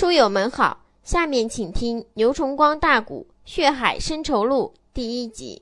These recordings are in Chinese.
书友们好，下面请听《牛崇光大鼓·血海深仇录》第一集。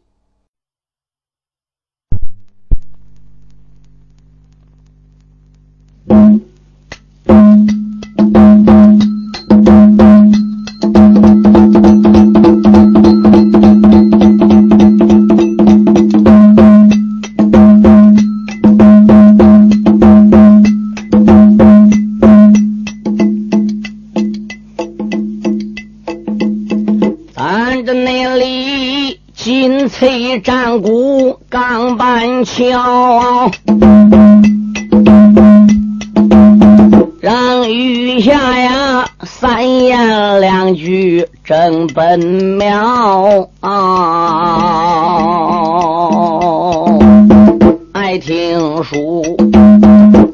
板敲，让雨下呀三言两句真本妙啊！爱听书，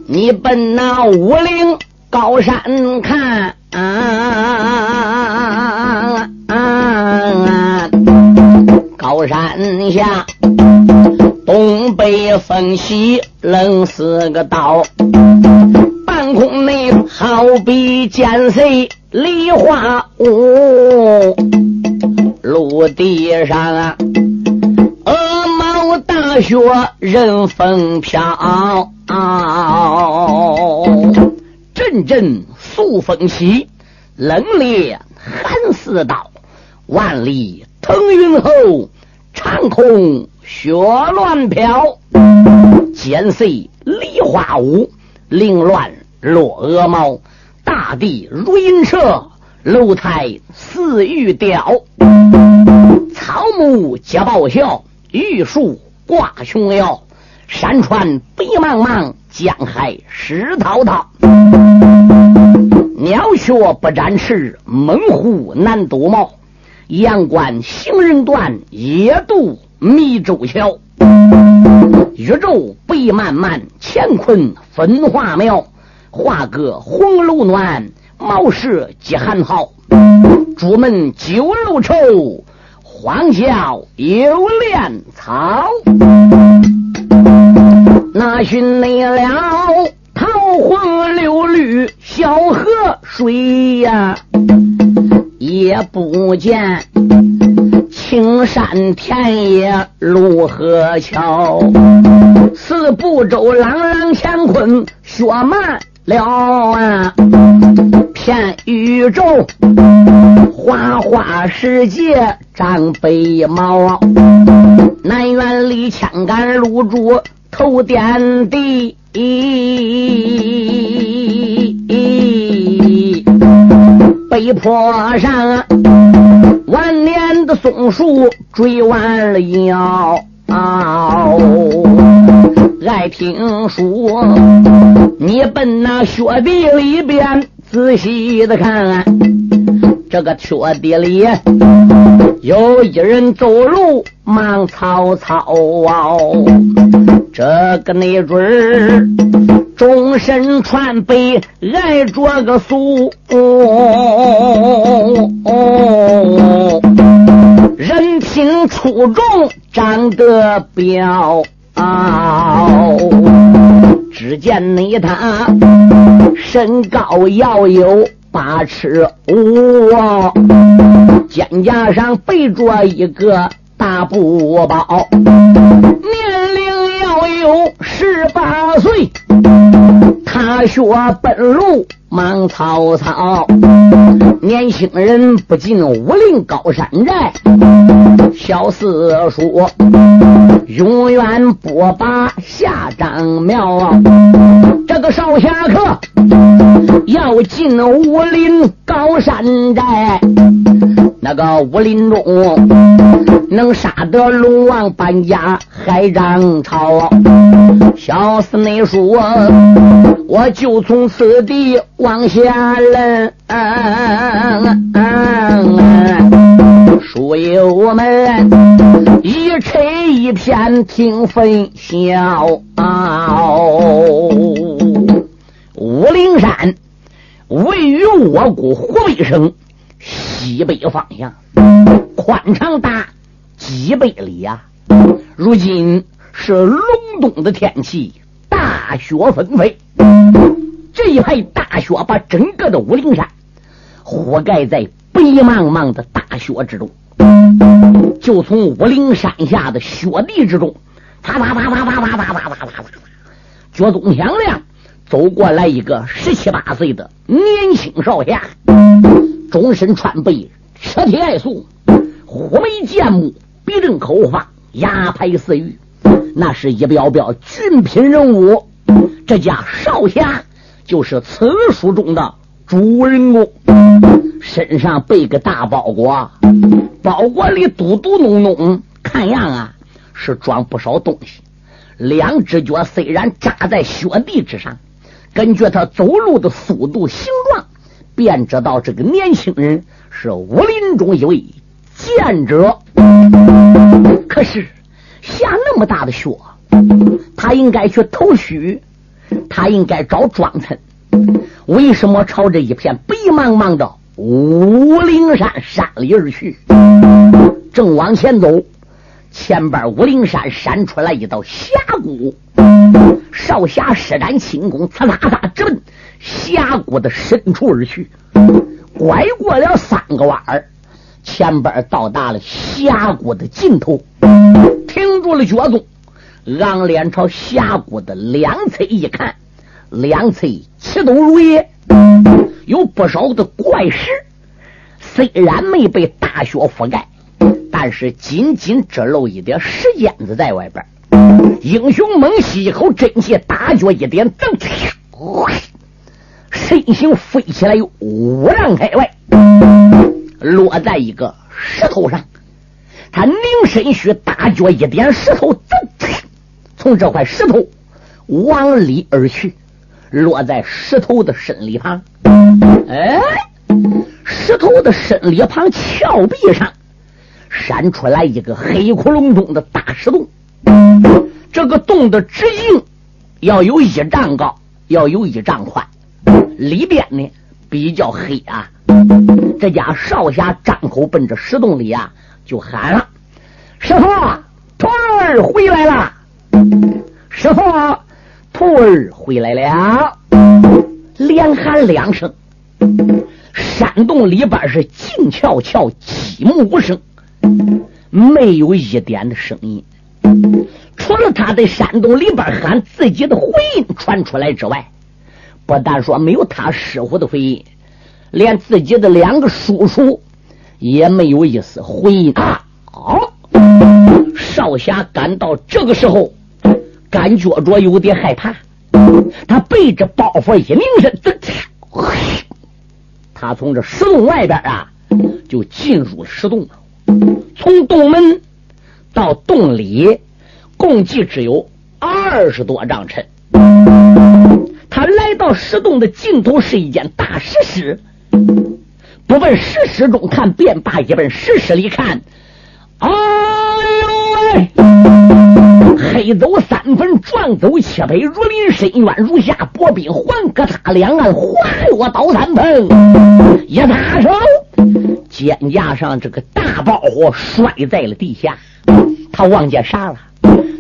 你奔那武陵高山看。风起，冷似个刀。半空内好比剑碎梨花舞，陆地上啊，鹅毛大雪任风飘。阵阵肃风起，冷冽寒似刀。万里腾云后，长空雪乱飘。剪碎梨花舞，凌乱落鹅毛。大地如银蛇，楼台似玉雕。草木皆报晓，玉树挂琼瑶。山川白茫茫，江海石滔滔。鸟雀不展翅，猛虎难躲猫。阳关行人断，野渡迷州桥。宇宙白漫漫，乾坤分化苗。画个红楼暖，茅舍几寒号。朱门酒肉臭，荒郊有莲草。那寻没了桃红柳绿小河水呀，也不见青山田野路河桥。四部洲朗朗乾坤雪满了啊，片宇宙花花世界长白毛。南园里千杆露珠。头点地，北坡上万年松树追弯了腰。爱听书，你奔那雪地里边仔细的看，这个雪地里有一人走路忙草草哦。这个没准儿，终身穿背，挨着个俗，人品出众，长得标。只见你他身高要有八尺五，肩胛上背着一个大布包。年龄要有十八岁，他学本路忙曹操。年轻人不进武林高山寨，小四叔永远不把下张苗。这个少侠客要进武林高山寨。那个武林中能杀得龙王搬家海涨潮，小四内说，我就从此地往下扔。书友们一吹一片听分晓。武陵山位于我国湖北省。西北方向，宽敞大几百里呀！如今是隆冬的天气，大雪纷飞。这一派大雪把整个的武陵山覆盖在白茫茫的大雪之中。就从武陵山下的雪地之中，啪啪啪啪啪啪啪啪啪啪啪，脚踪响亮，走过来一个十七八岁的年轻少侠，终身穿背，车体爱素，虎眉剑目，鼻正口方，牙排似玉，那是一表表俊品人物。这家少侠就是此书中的主人公，身上背个大包裹，包裹里嘟嘟哝哝，看样啊是装不少东西。两只脚虽然扎在雪地之上，根据他走路的速度、形状，便知道这个年轻人是武林中一位剑者。可是下那么大的雪，他应该去投须。他应该找庄臣，为什么朝着一片白茫茫的武陵山山里而去？正往前走，前边武陵山闪出来一道峡谷，少侠施展轻功，擦擦擦直奔峡谷的深处而去。拐过了三个弯儿，前边到达了峡谷的尽头，停住了脚步。昂脸朝峡谷的两侧一看，两侧齐都如也，有不少的怪石，虽然没被大雪覆盖，但是仅仅只露一点石尖子在外边。英雄猛吸一口真气，大脚一点，噔，身形飞起来五丈开外，落在一个石头上。他凝身须，大脚一点，石头噔。从这块石头往里而去，落在石头的身里旁。哎，石头的身里旁峭壁上闪出来一个黑窟窿中的大石洞。这个洞的直径要有一丈高，要有一丈宽。里边呢比较黑啊。这家少侠张口奔着石洞里啊，就喊了：“师傅，徒儿回来了。”师傅，徒儿回来了。连喊两声，山洞里边是静悄悄，寂木无声，没有一点的声音。除了他在山洞里边喊自己的回音传出来之外，不但说没有他师傅的回音，连自己的两个叔叔也没有一丝回音啊！好，少侠赶到这个时候。感觉着有点害怕，他背着包袱一拧身，他从这石洞外边啊，就进入石洞了。从洞门到洞里，共计只有二十多丈深。他来到石洞的尽头，是一间大石室。不问石室中看，便罢；一问石室里看，哎呦喂！黑走三分，撞走七百，如临深渊，如下薄冰，环隔他两岸，滑落倒三盆。一撒手，肩胛上这个大包袱摔在了地下。他望见啥了？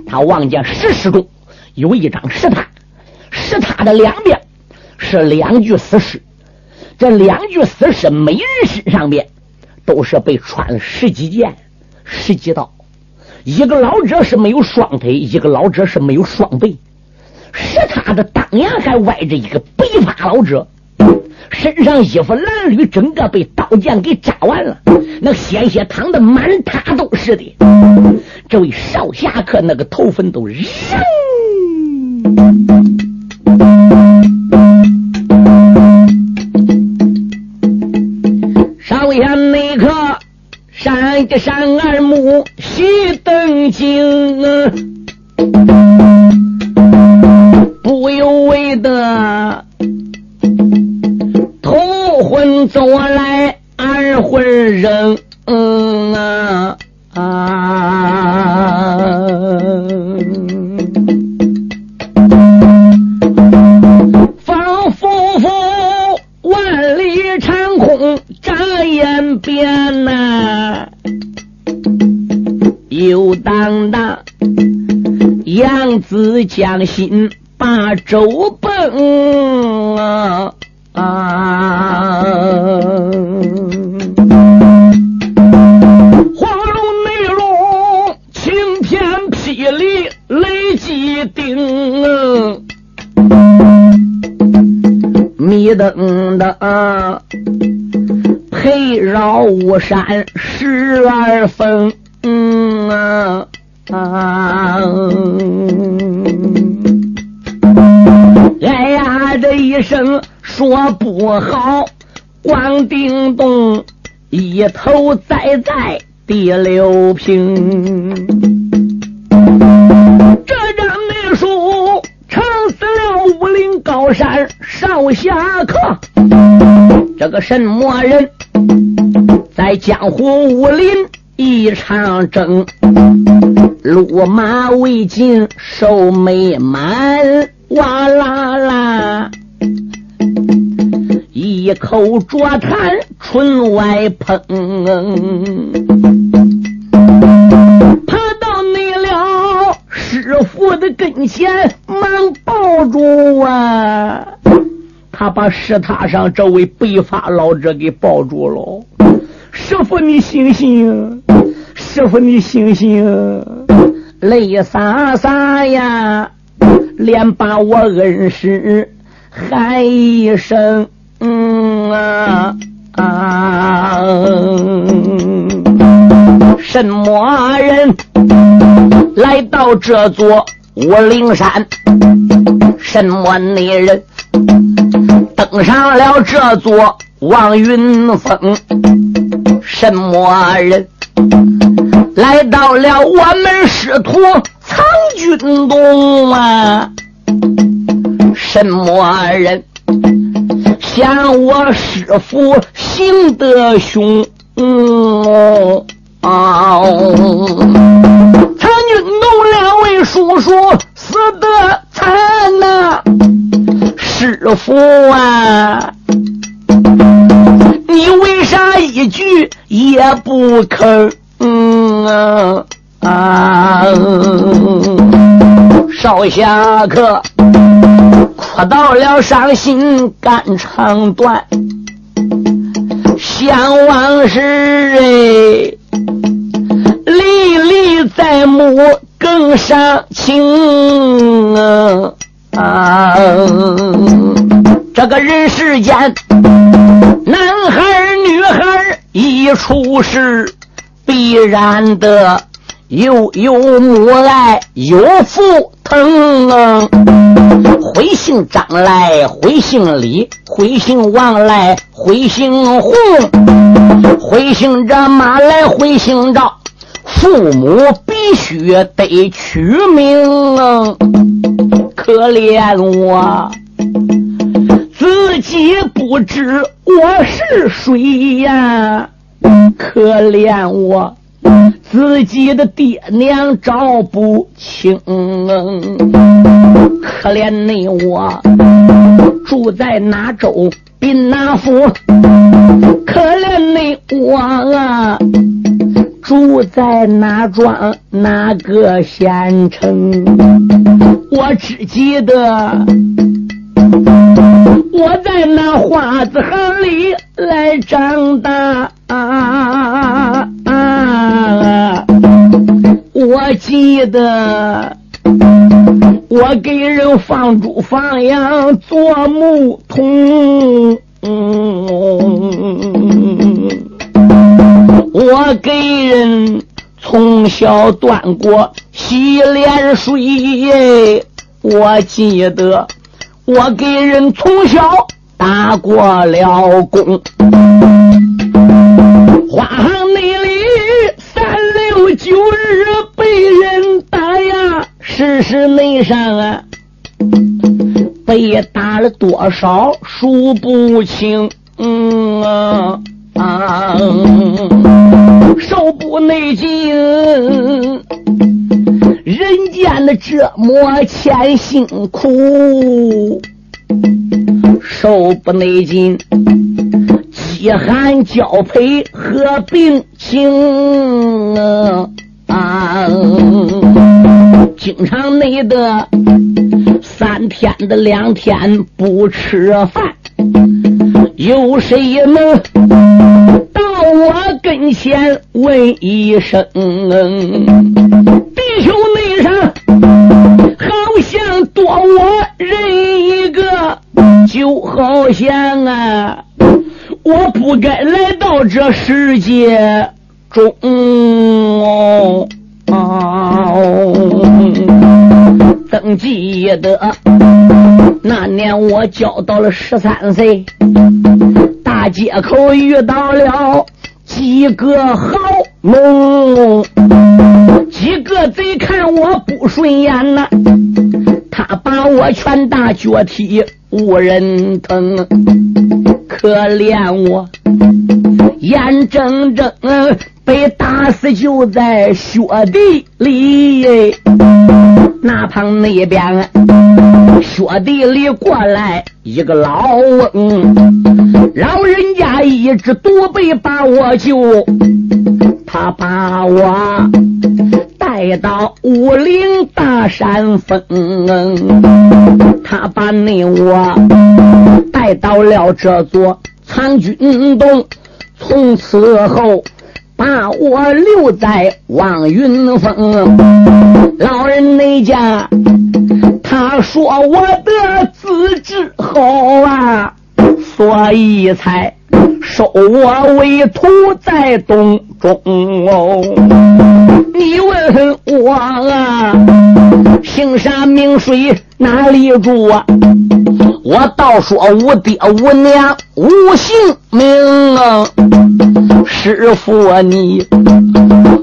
他望见石室中有一张石榻，石榻的两边是两具死尸。这两具死尸每人身上边都是被穿了十几件、十几刀。一个老者是没有双腿，一个老者是没有双臂，是他的当阳还歪着一个白发老者，身上衣服褴褛，整个被刀剑给扎完了，那鲜血淌的满塔都是的。这位少侠客那个头粉都扔。山的山二目须登京，不由为的头昏走来二魂扔啊啊！仿佛万里长空眨眼变呐。又当当，杨子将心把周崩。啊，黄龙、内龙，晴天霹雳雷击顶。迷瞪瞪，陪绕巫山十二峰。啊啊！哎呀，这一声说不好，光叮咚一头栽在第六平。这张秘书撑死了武林高山少侠客，这个什么人在江湖武林？一场争，路马未尽，手没满，哇啦啦，一口浊痰唇外喷，爬到你了师傅的跟前，忙抱住啊！他把石塔上这位白发老者给抱住了。师傅，你醒醒！师傅，你醒醒！泪洒洒呀，连把我恩师喊一声嗯啊啊！什么人来到这座武陵山？什么女人登上了这座望云峰？什么人来到了我们师徒藏军洞啊？什么人向我师傅行得凶？藏军洞两位叔叔死得惨呐！师傅啊！你为啥一句也不吭？嗯啊，少侠客哭到了伤心肝肠断，想往事哎，历历在目更伤情啊！这个人世间。男孩女孩一出世，必然的有有母爱，有父疼。会姓张来，会姓李，会姓王来，会姓洪，会姓这马来，会姓赵。父母必须得取名啊，可怜我。自己不知我是谁呀，可怜我自己的爹娘找不清，可怜你我住在哪州宾哪府，可怜你我啊住在哪庄哪个县城，我只记得。我在那花子行里来长大啊啊，我记得我给人放猪放羊做牧童，我给人从小端过洗脸水，我记得。我给人从小打过了工，花行内里三六九日被人打呀，事实内上啊，被打了多少数不清，嗯啊啊，手不内劲，人间的折磨千辛苦。手不内劲，饥寒交配和病情啊！经常内的三天的两天不吃饭，有谁能到我跟前问一声？弟兄们多我人一个。就好像啊，我不该来到这世界中哦。登记得那年我交到了十三岁，大街口遇到了几个好农，几个贼看我不顺眼呐，他把我拳打脚踢无人疼，可怜我眼睁睁。被打死就在雪地里，那旁那边雪地里过来一个老翁，老人家一直独背把我救，他把我带到武陵大山峰，他把你我带到了这座藏军洞，从此后。把我留在望云峰，老人那家，他说我的资质好啊，所以才收我为徒在洞中哦。你问我啊，姓啥名谁哪里住啊？我倒说无爹无娘无姓名啊，师傅啊你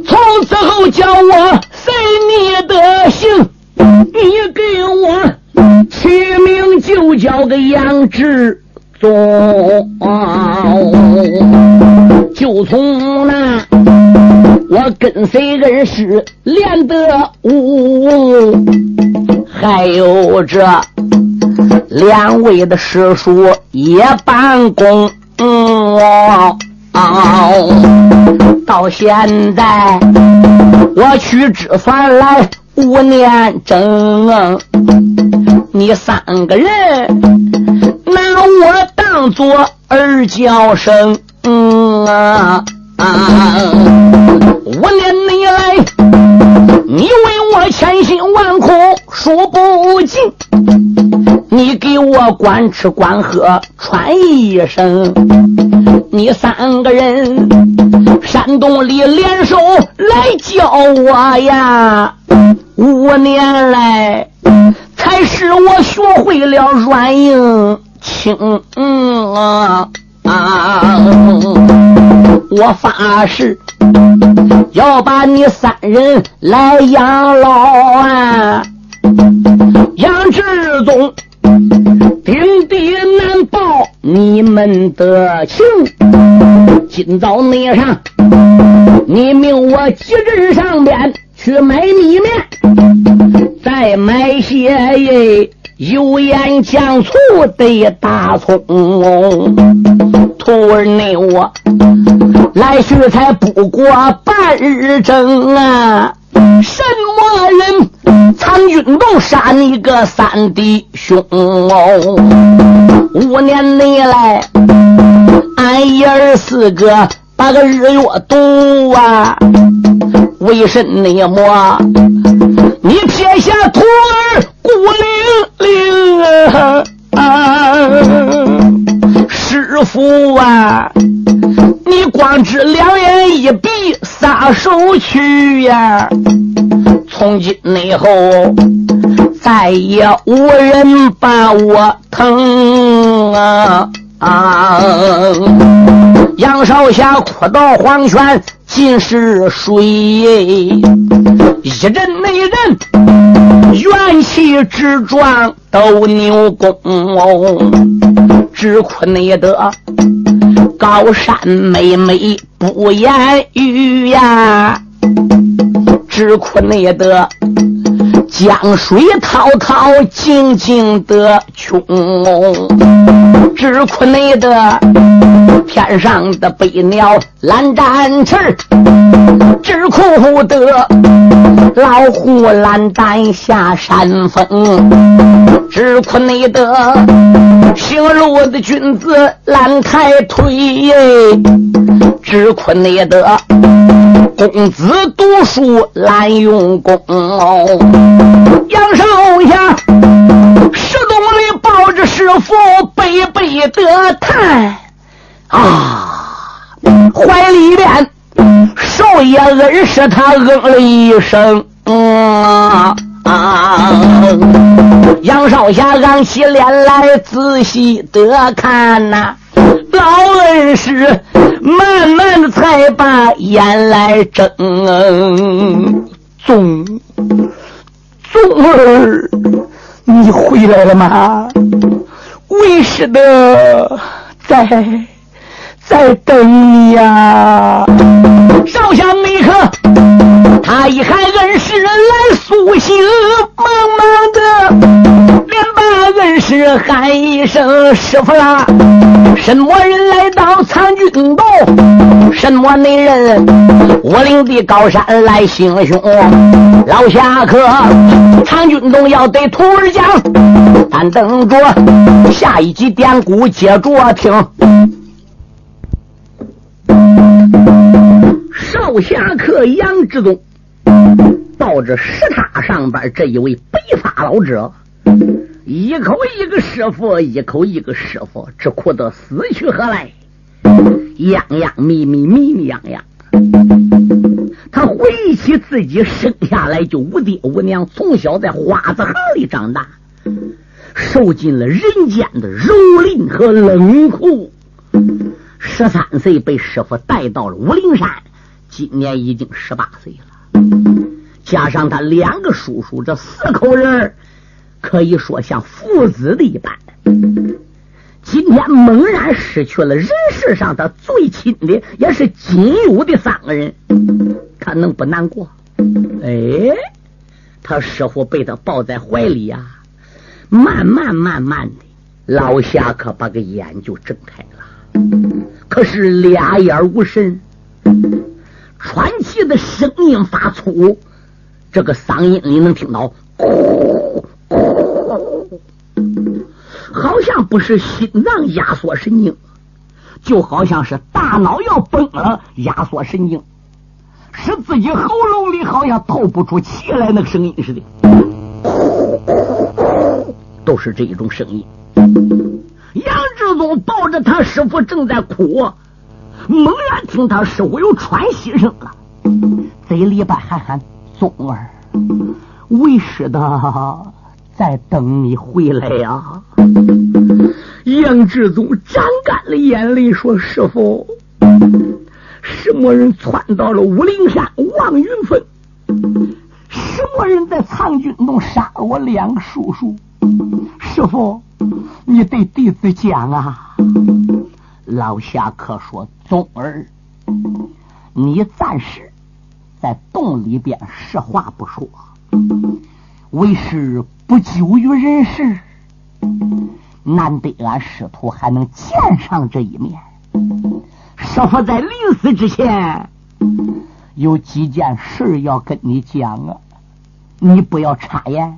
从此后叫我随你的姓，你给我起名就叫个杨志中，就从那我跟随恩师练得武，还有这。两位的师叔也办公，到现在我屈指算来五年整，你三个人我当做儿叫声，啊，五年你来，你为我千辛万苦数不尽。你给我管吃管喝穿衣裳，你三个人山洞里联手来教我呀，五年来才使我学会了软硬。轻啊啊！我发誓要把你三人来养老啊，杨志忠。定地难报你们的情，今早你上，你命我急镇上边去买米面，再买些油盐酱醋的大葱。徒儿内我来去才不过半日整啊！什么人？苍军洞杀你个三弟兄！五年内来，俺爷儿四个把个日月赌啊！为什么？你撇下徒儿孤零啊！师傅啊，你光知两眼一闭撒手去呀！从今以后再也无人把我疼啊！杨少侠哭到黄泉尽是水，一人那人元气之壮斗牛功。只苦你的高山妹妹不言语呀，只苦你的江水滔滔静静的穷哦，只苦你的天上的飞鸟懒展翅，只苦得老虎懒胆下山峰。只苦你的行路的君子懒抬腿，只苦你的公子读书懒用功。杨少侠，石洞里抱着师傅悲悲的叹啊，怀里边少爷恩师他嗯了一声，嗯啊！杨少侠昂起脸来仔细的看呐，老恩师慢慢的才把眼来睁，宗宗儿。你回来了吗？为师的在在等你呀！少侠那刻，他一喊恩师来苏醒，忙忙的连把恩师喊一声师傅啦。什么人来到苍军洞？什么内人？我领的高山来行凶。老侠客，苍军洞要对徒儿讲，咱等着下一集典故接着听。少侠客杨志忠抱着石塔上边这一位白发老者。一口一个师傅，一口一个师傅，这哭得死去活来，样样密密密密样样。他回忆起自己生下来就无爹无娘，从小在花子行里长大，受尽了人间的蹂躏和冷酷。十三岁被师傅带到了武陵山，今年已经十八岁了，加上他两个叔叔，这四口人。可以说像父子的一般。今天猛然失去了人世上他最亲的，也是仅有的三个人，他能不难过？哎，他师傅被他抱在怀里呀，慢慢慢慢的，老侠可把个眼就睁开了，可是俩眼无神，喘气的声音发粗，这个嗓音你能听到。好像不是心脏压缩神经，就好像是大脑要崩了，压缩神经，使自己喉咙里好像透不出气来那个声音似的，都是这一种声音。杨志宗抱着他师傅正在哭，猛然听他师傅有喘息声了，嘴里边喊喊：“宗儿，为师的。”在等你回来呀！杨志宗沾干了眼泪，说：“师傅，什么人窜到了武陵山望云峰？什么人在藏军洞杀了我两个叔叔？师傅，你对弟子讲啊！”老侠客说：“宗儿，你暂时在洞里边，实话不说，为师。”不久于人世，难得俺师徒还能见上这一面。师傅在临死之前有几件事要跟你讲啊，你不要插言，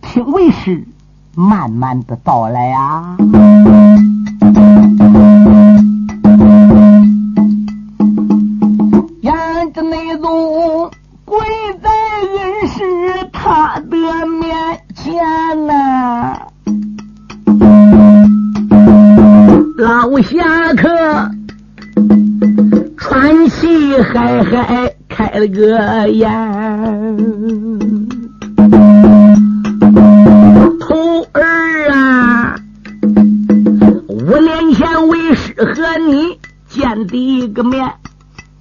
听为师慢慢的道来啊。了个眼，徒儿啊，五年前为师和你见第一个面，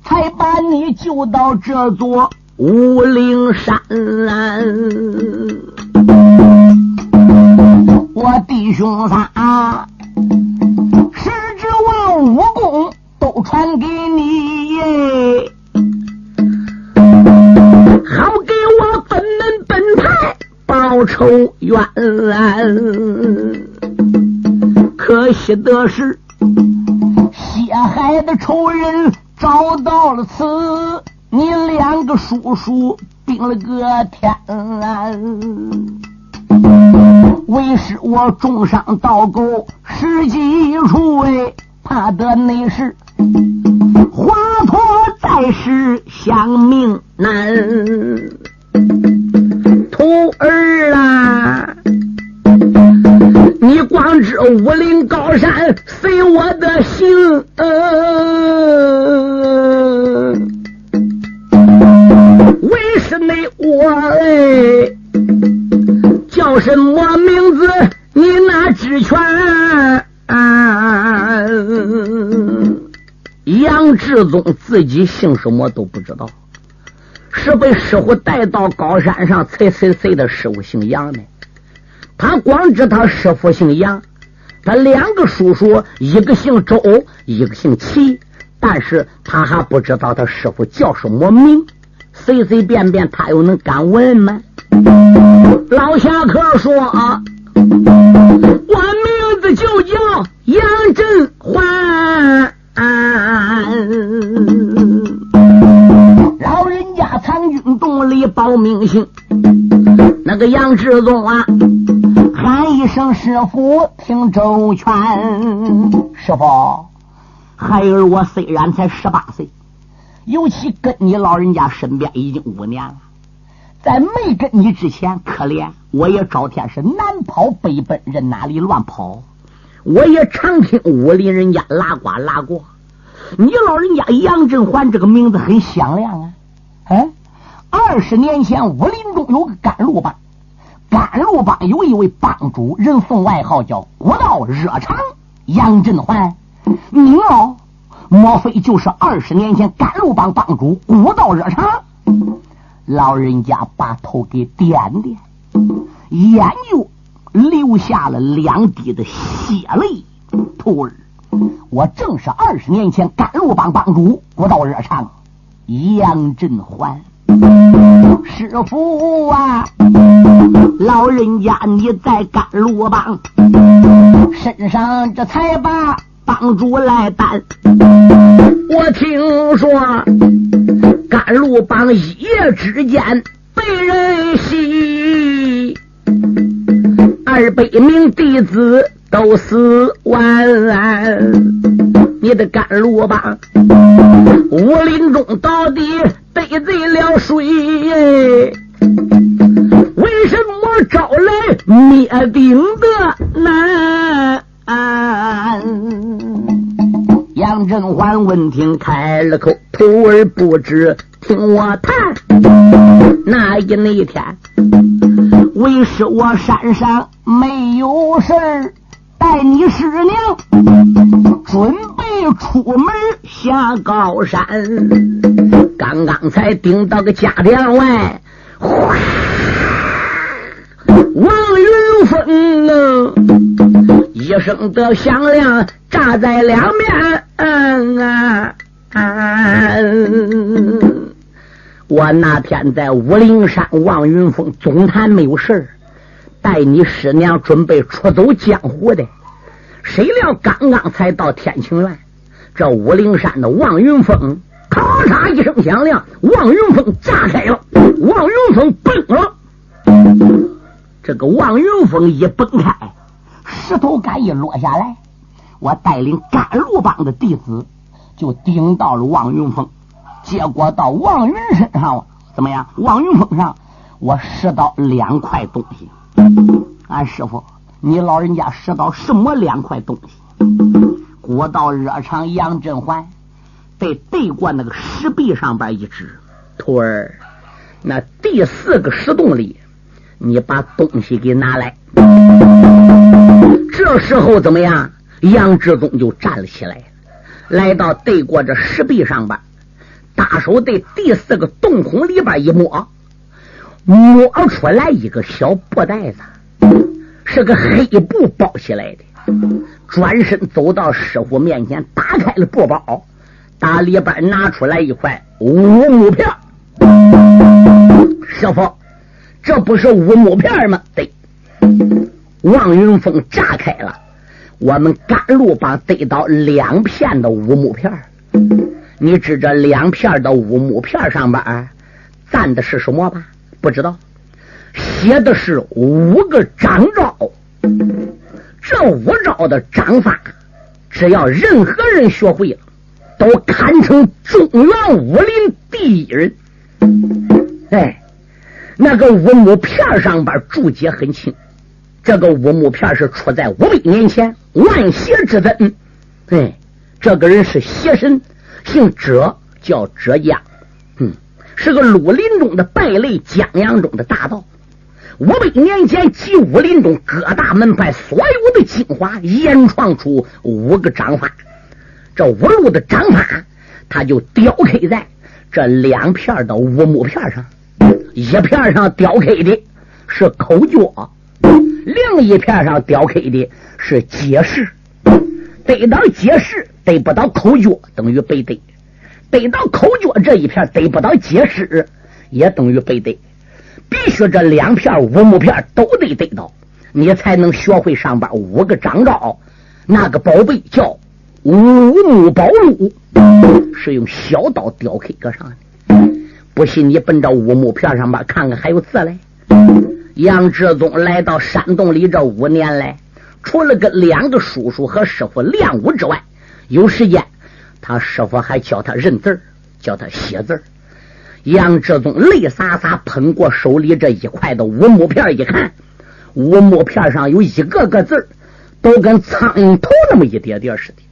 才把你救到这座武陵山。我弟兄仨，十指望武功都传给你，好仇冤。可惜的是，血海的仇人找到了此，你两个叔叔病了个天。为师我重伤倒钩十几处哎，怕得那是华佗在世享命难。徒儿你光知，武林高山随我的心。为什么我哎，叫什么名字？你哪知全？杨志宗自己姓什么都不知道，是被师傅带到高山上才谁谁的师傅姓杨呢？他光知他师傅姓杨，他两个叔叔一个姓周，一个姓齐，但是他还不知道他师傅叫什么名。随随便便他又能敢问吗？老侠客说啊：“我名字就叫杨振环。”老人家藏军洞里报名信，那个杨志宗啊，喊一声师傅听周全。师傅，孩儿我虽然才十八岁。尤其跟你老人家身边已经五年了，在没跟你之前，可怜我也朝天是南跑北奔，人哪里乱跑？我也常听武林人家拉呱拉过。你老人家杨振环这个名字很响亮啊！哎，二十年前武林中有个甘露帮，甘露帮有一位帮主，人送外号叫“古道热肠”杨振环，你哦。莫非就是二十年前甘露帮帮主古道热肠？老人家把头给点点，眼就流下了两滴的血泪。徒儿，我正是二十年前甘露帮帮主古道热肠杨振环。师傅啊，老人家你在甘露帮身上这才把。帮主来担，我听说甘露帮一夜之间被人袭，二百名弟子都死完。你的甘露吧武林中到底得罪了谁？为什么招来灭顶的难？杨振环闻听开了口：“徒儿不知，听我谈。那一那一天，为师我山上没有事儿，带你师娘准备出门下高山。刚刚才顶到个家店外，哗，王云峰啊！”一声的响亮，炸在两面。嗯啊啊！我那天在武陵山望云峰总坛没有事带你师娘准备出走江湖的。谁料刚刚才到天晴园，这武陵山的望云峰咔嚓一声响亮，望云峰炸开了，望云峰崩了。这个望云峰一崩开。石头杆一落下来，我带领甘露帮的弟子就顶到了王云峰，结果到王云身上怎么样？王云峰上我拾到两块东西。俺师傅，你老人家拾到什么两块东西？古道热肠杨振环被对过那个石壁上边一指，徒儿，那第四个石洞里，你把东西给拿来。这时候怎么样？杨志忠就站了起来，来到对过这石壁上边，大手对第四个洞孔里边一摸，摸出来一个小布袋子，是个黑布包起来的。转身走到师傅面前，打开了布包，打里边拿出来一块乌木片。师傅，这不是乌木片吗？对。王云峰炸开了，我们赶路把得到两片的乌木片你知这两片的乌木片上边赞的是什么吧？不知道，写的是五个掌招。这五招的掌法，只要任何人学会了，都堪称中原武林第一人。哎，那个乌木片上边注解很清。这个乌木片是出在五百年前，万邪之尊。哎，这个人是邪神，姓哲，叫哲家。嗯，是个绿林中的败类，江洋中的大盗。五百年前，集武林中各大门派所有的精华，研创出五个掌法。这五路的掌法，他就雕刻在这两片的乌木片上。一片上雕刻的是口诀，另一片上雕刻的是解释。得到解释，得不到口诀，等于背对；得到口诀这一片，得不到解释，也等于背对。必须这两片五木片都得得到，你才能学会上边五个掌招。那个宝贝叫五木宝路，是用小刀雕刻搁上的。不信你奔着五木片上边看看，还有字嘞。杨志宗来到山洞里这五年来，除了跟两个叔叔和师傅练武之外，有时间他师傅还教他认字教他写字杨志宗泪洒洒喷过手里这一块的乌木片，一看，乌木片上有一个个字都跟苍蝇头那么一点点似的。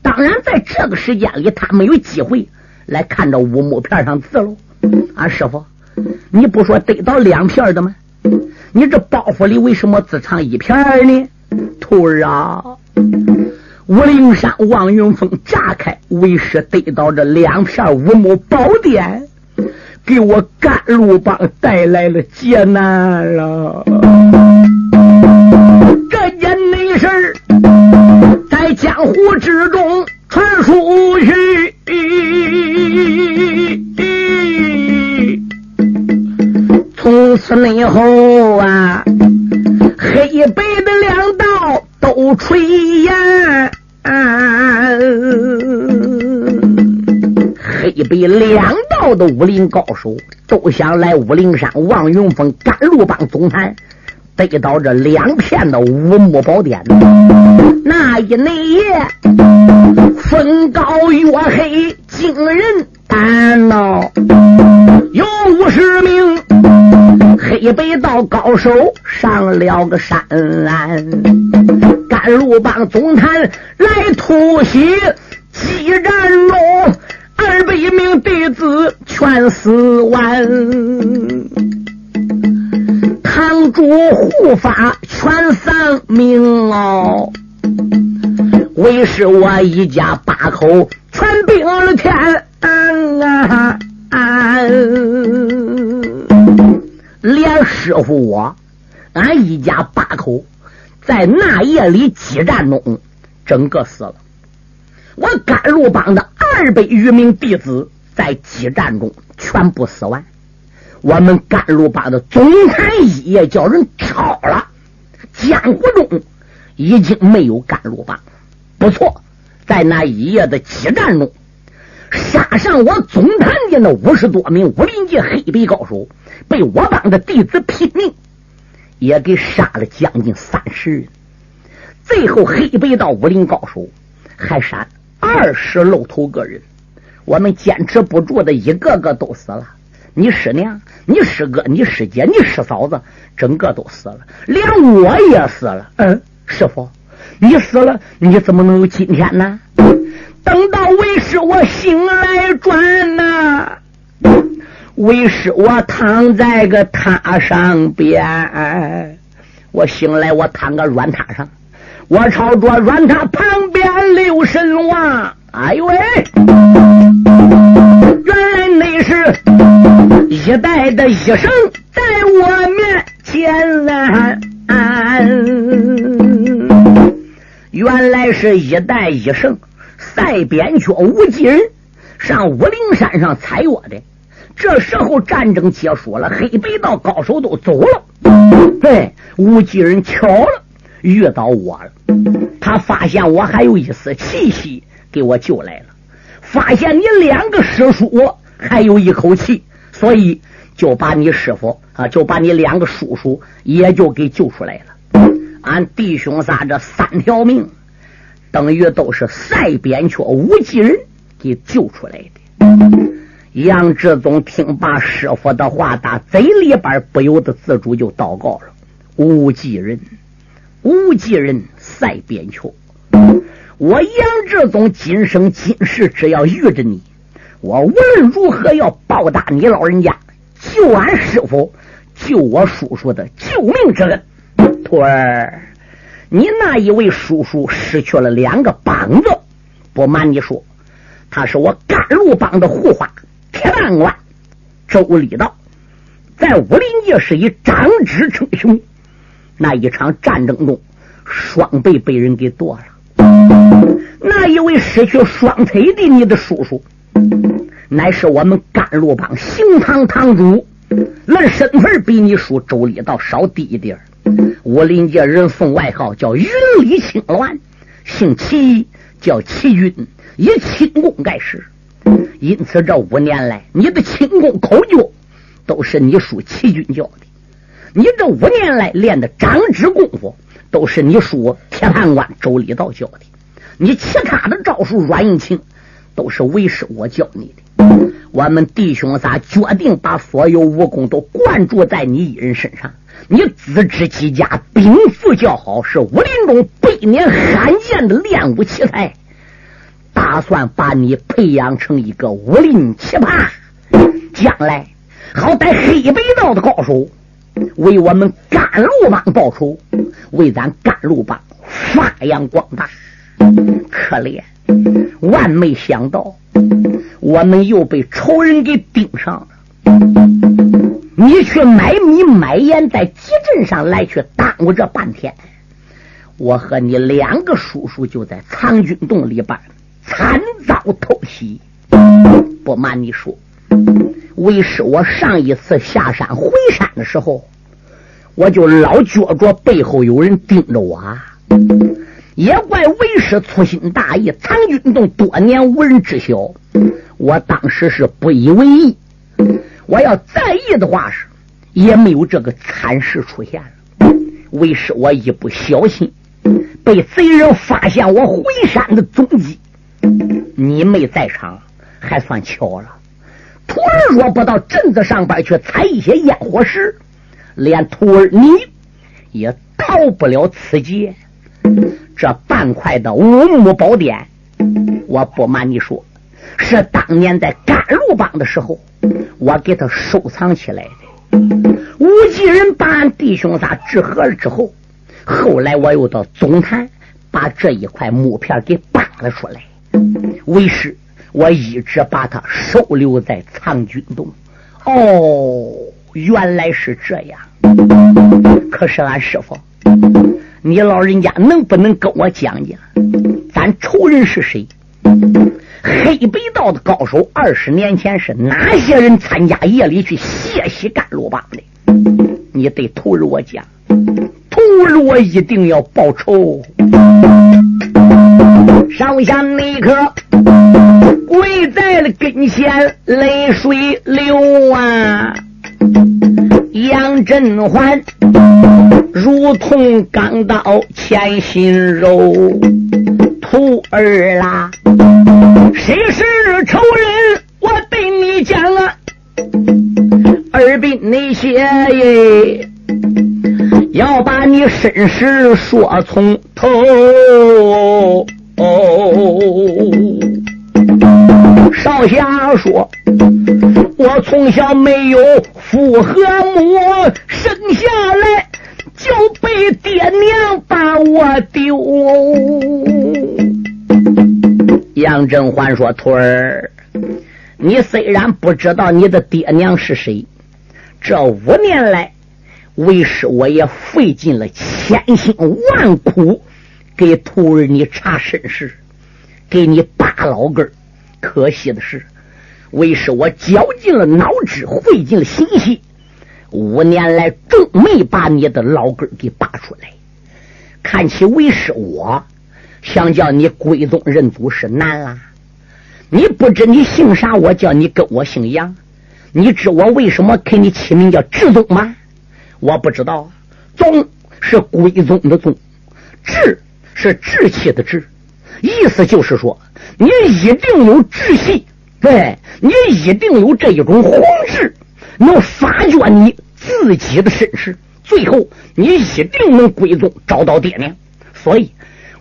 当然，在这个时间里，他没有机会来看着乌木片上字喽。啊，师傅，你不说得到两片的吗？你这包袱里为什么只藏一片呢？徒儿啊，武陵山望云峰炸开，为师得到这两片乌木宝典。给我甘露帮带来了劫难了，这件内事在江湖之中传出去，从此以后啊，黑白的两道都垂涎。黑白两道的武林高手都想来武陵山望云峰甘露帮总坛，得到这两片的五木宝典。那一内夜，风高月黑，惊人胆闹，有五十名黑白道高手上了个山岚，甘露帮总坛来突袭激战中。二百名弟子全死完，堂主护法全丧命哦。为师我一家八口全病了天啊！连师傅我，俺一家八口在那夜里激战中，整个死了。我甘露帮的二百余名弟子在激战中全部死完。我们甘露帮的总坛一夜叫人抄了，江湖中已经没有甘露帮。不错，在那一夜的激战中，杀上我总坛的那五十多名武林界黑背高手，被我帮的弟子拼命也给杀了将近三十人。最后黑背道武林高手还闪。二十露头个人，我们坚持不住的，一个个都死了。你师娘、你师哥、你师姐、你师嫂子，整个都死了，连我也死了。嗯，师傅，你死了，你怎么能有今天呢？等到为师我醒来转呐，为师我躺在个榻上边，我醒来我躺个软榻上。我朝着软榻旁边留神望，哎呦喂！原来那是一代的医生在我面前啊！原来是一代医生赛扁鹊无忌人上武陵山上采药的。这时候战争结束了，黑白道高手都走了，对，无忌人巧了。遇到我了，他发现我还有一丝气息，给我救来了。发现你两个师叔还有一口气，所以就把你师傅啊，就把你两个叔叔也就给救出来了。俺弟兄仨这三条命，等于都是赛扁鹊无忌人给救出来的。杨志宗听罢师傅的话，打嘴里边不由得自主就祷告了：无忌人。无忌人赛扁鹊。我杨志宗今生今世只要遇着你，我无论如何要报答你老人家救俺师傅、救我叔叔的救命之恩。徒儿，你那一位叔叔失去了两个膀子，不瞒你说，他是我甘露帮的护法铁蛋官周礼道，在武林界是以长直称雄。那一场战争中，双臂被人给剁了。那一位失去双腿的你的叔叔，乃是我们甘露帮行堂堂主，论身份比你叔周礼道稍低一点武林界人送外号叫云里青鸾，姓齐，叫齐军，以轻功盖世。因此这五年来，你的轻功口诀都是你叔齐军教的。你这五年来练的掌指功夫，都是你叔铁判官周礼道教的。你其他的招数软硬轻，都是为师我教你的。我们弟兄仨决定把所有武功都灌注在你一人身上。你资质极佳，禀赋较好，是武林中百年罕见的练武奇才。打算把你培养成一个武林奇葩，将来好歹黑白道的高手为我们甘露帮报仇，为咱甘露帮发扬光大。可怜，万没想到，我们又被仇人给盯上了。你去买米买盐，在集镇上来去耽误这半天，我和你两个叔叔就在藏军洞里边惨遭偷袭。不瞒你说，为师我上一次下山回山的时候，我就老觉着背后有人盯着我。也怪为师粗心大意，藏军洞多年无人知晓。我当时是不以为意，我要在意的话是，也没有这个惨事出现了。为师我一不小心，被贼人发现我回山的踪迹。你没在场，还算巧了。徒儿若不到镇子上边去采一些烟火石，连徒儿你也逃不了此劫。这半块的五木宝典，我不瞒你说，是当年在甘露帮的时候，我给他收藏起来的。无忌人把俺弟兄仨治合了之后，后来我又到总坛把这一块木片给扒了出来。为师，我一直把他收留在藏军洞。哦，原来是这样。可是俺师傅。你老人家能不能跟我讲讲，咱仇人是谁？黑白道的高手，二十年前是哪些人参加夜里去血洗甘露帮的？你对徒儿我讲，徒儿我一定要报仇。上下那刻在了跟前，泪水流啊。杨振环如同钢刀嵌心肉，徒儿啦，谁是仇人？我对你讲啊，二兵那些耶，要把你身世说从头。少侠说：“我从小没有父和母，生下来就被爹娘把我丢。”杨振环说：“徒儿，你虽然不知道你的爹娘是谁，这五年来，为师我也费尽了千辛万苦，给徒儿你查身世，给你拔老根儿。”可惜的是，为师我绞尽了脑汁，费尽了心血，五年来终没把你的老根给拔出来。看起为师我想叫你归宗认祖是难啦。你不知你姓啥？我叫你跟我姓杨。你知我为什么给你起名叫志宗吗？我不知道。宗是归宗的宗，志是志气的志，意思就是说。你一定有志气，对你一定有这一种宏志，能发掘你自己的身世。最后你一定能归宗找到爹娘，所以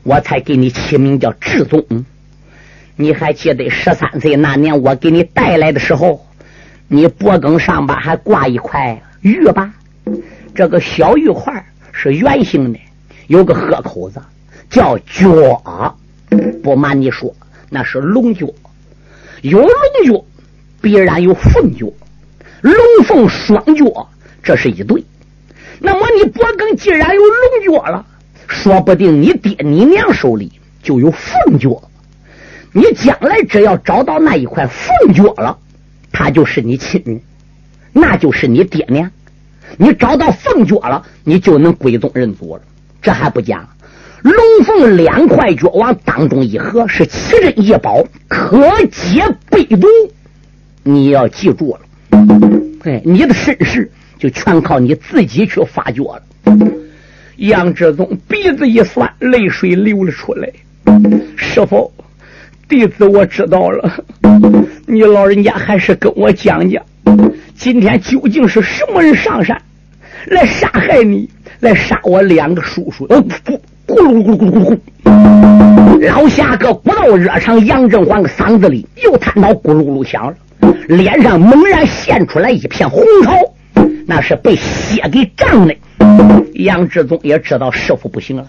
我才给你起名叫志宗。你还记得十三岁那年我给你带来的时候，你脖梗上边还挂一块玉吧？这个小玉块是圆形的，有个豁口子，叫角。不瞒你说，那是龙角。有龙角，必然有凤角，龙凤双角，这是一对。那么你脖梗既然有龙角了，说不定你爹你娘手里就有凤角。你将来只要找到那一块凤角了，他就是你亲人，那就是你爹娘。你找到凤角了，你就能归宗认祖了。这还不讲，龙凤两块角往当中一合，是奇珍异宝，可解背毒。你要记住了，哎，你的身世就全靠你自己去发掘了。杨志宗鼻子一酸，泪水流了出来。师傅，弟子我知道了。你老人家还是跟我讲讲。今天究竟是什么人上山来杀害你，来杀我两个叔叔？哦，不咕噜咕噜咕噜咕噜！老侠个骨头热肠，杨振环个嗓子里又叹到咕噜噜响了，脸上猛然现出来一片红潮，那是被血给涨的。杨志宗也知道师傅不行了，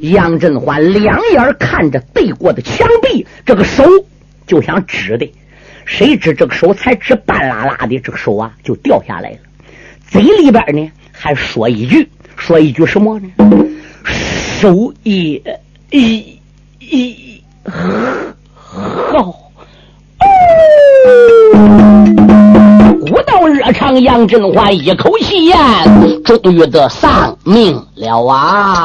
杨振环两眼看着对过的墙壁，这个手就想指的。谁知这个手才指半拉拉的，这个手啊就掉下来了。嘴里边呢还说一句，说一句什么呢？手也一一好。古道热肠，杨振华一口气咽，终于得丧命了啊！